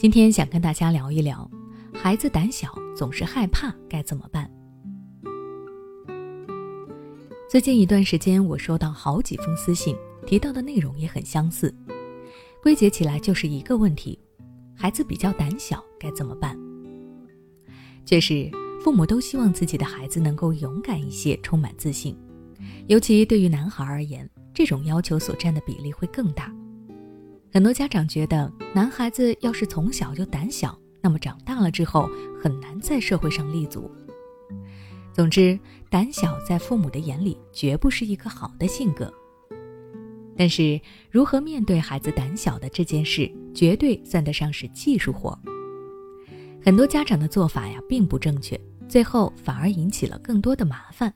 今天想跟大家聊一聊，孩子胆小总是害怕该怎么办？最近一段时间，我收到好几封私信，提到的内容也很相似，归结起来就是一个问题：孩子比较胆小，该怎么办？确实，父母都希望自己的孩子能够勇敢一些，充满自信，尤其对于男孩而言，这种要求所占的比例会更大。很多家长觉得，男孩子要是从小就胆小，那么长大了之后很难在社会上立足。总之，胆小在父母的眼里绝不是一个好的性格。但是，如何面对孩子胆小的这件事，绝对算得上是技术活。很多家长的做法呀，并不正确，最后反而引起了更多的麻烦。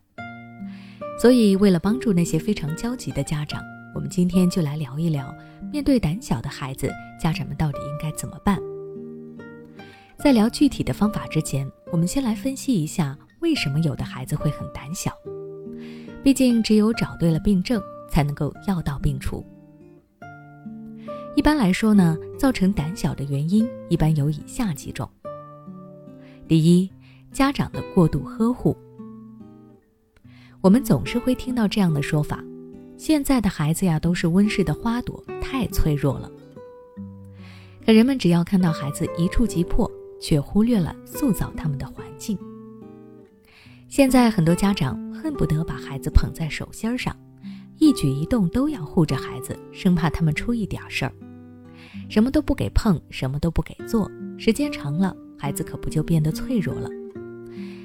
所以，为了帮助那些非常焦急的家长，我们今天就来聊一聊。面对胆小的孩子，家长们到底应该怎么办？在聊具体的方法之前，我们先来分析一下为什么有的孩子会很胆小。毕竟，只有找对了病症，才能够药到病除。一般来说呢，造成胆小的原因一般有以下几种：第一，家长的过度呵护。我们总是会听到这样的说法。现在的孩子呀，都是温室的花朵，太脆弱了。可人们只要看到孩子一触即破，却忽略了塑造他们的环境。现在很多家长恨不得把孩子捧在手心上，一举一动都要护着孩子，生怕他们出一点事儿。什么都不给碰，什么都不给做，时间长了，孩子可不就变得脆弱了？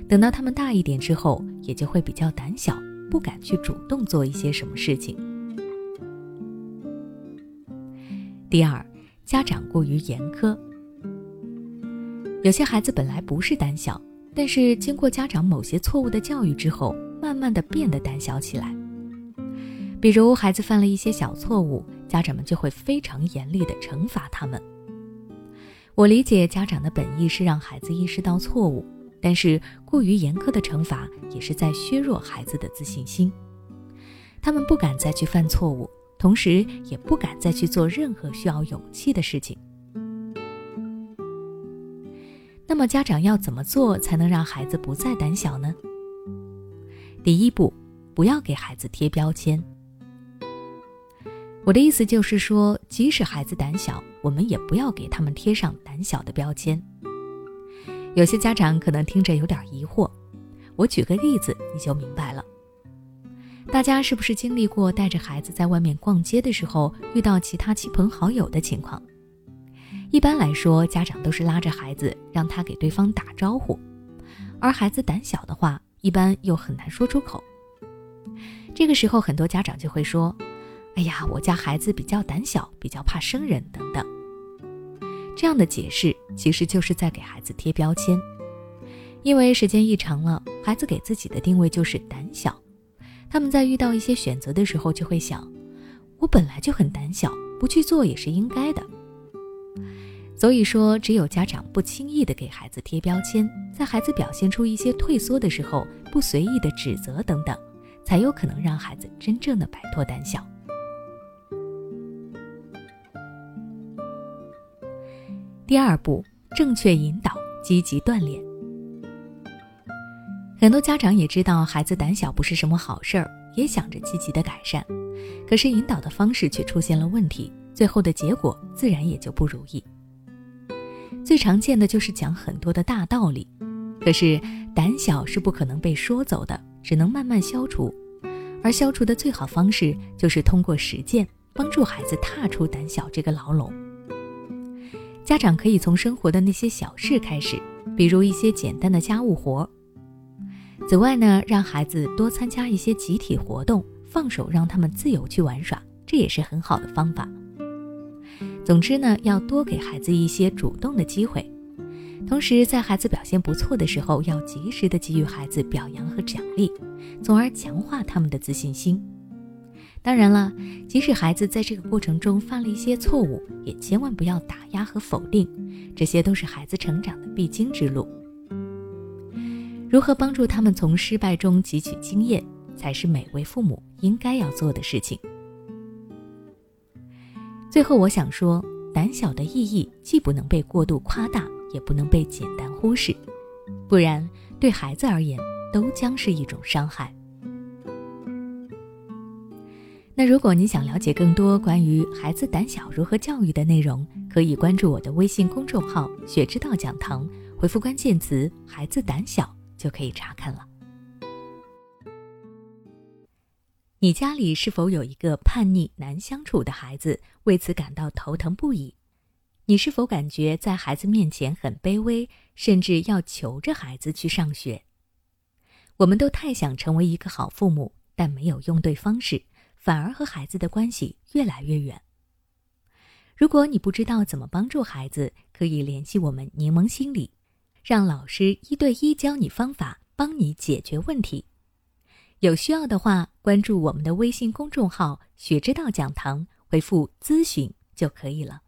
等到他们大一点之后，也就会比较胆小。不敢去主动做一些什么事情。第二，家长过于严苛。有些孩子本来不是胆小，但是经过家长某些错误的教育之后，慢慢的变得胆小起来。比如孩子犯了一些小错误，家长们就会非常严厉的惩罚他们。我理解家长的本意是让孩子意识到错误。但是过于严苛的惩罚也是在削弱孩子的自信心，他们不敢再去犯错误，同时也不敢再去做任何需要勇气的事情。那么家长要怎么做才能让孩子不再胆小呢？第一步，不要给孩子贴标签。我的意思就是说，即使孩子胆小，我们也不要给他们贴上胆小的标签。有些家长可能听着有点疑惑，我举个例子你就明白了。大家是不是经历过带着孩子在外面逛街的时候遇到其他亲朋好友的情况？一般来说，家长都是拉着孩子让他给对方打招呼，而孩子胆小的话，一般又很难说出口。这个时候，很多家长就会说：“哎呀，我家孩子比较胆小，比较怕生人，等等。”这样的解释其实就是在给孩子贴标签，因为时间一长了，孩子给自己的定位就是胆小，他们在遇到一些选择的时候就会想：我本来就很胆小，不去做也是应该的。所以说，只有家长不轻易的给孩子贴标签，在孩子表现出一些退缩的时候，不随意的指责等等，才有可能让孩子真正的摆脱胆小。第二步，正确引导，积极锻炼。很多家长也知道孩子胆小不是什么好事儿，也想着积极的改善，可是引导的方式却出现了问题，最后的结果自然也就不如意。最常见的就是讲很多的大道理，可是胆小是不可能被说走的，只能慢慢消除，而消除的最好方式就是通过实践，帮助孩子踏出胆小这个牢笼。家长可以从生活的那些小事开始，比如一些简单的家务活。此外呢，让孩子多参加一些集体活动，放手让他们自由去玩耍，这也是很好的方法。总之呢，要多给孩子一些主动的机会，同时在孩子表现不错的时候，要及时的给予孩子表扬和奖励，从而强化他们的自信心。当然了，即使孩子在这个过程中犯了一些错误，也千万不要打压和否定，这些都是孩子成长的必经之路。如何帮助他们从失败中汲取经验，才是每位父母应该要做的事情。最后，我想说，胆小的意义既不能被过度夸大，也不能被简单忽视，不然对孩子而言都将是一种伤害。那如果你想了解更多关于孩子胆小如何教育的内容，可以关注我的微信公众号“学之道讲堂”，回复关键词“孩子胆小”就可以查看了。你家里是否有一个叛逆难相处的孩子，为此感到头疼不已？你是否感觉在孩子面前很卑微，甚至要求着孩子去上学？我们都太想成为一个好父母，但没有用对方式。反而和孩子的关系越来越远。如果你不知道怎么帮助孩子，可以联系我们柠檬心理，让老师一对一教你方法，帮你解决问题。有需要的话，关注我们的微信公众号“学之道讲堂”，回复“咨询”就可以了。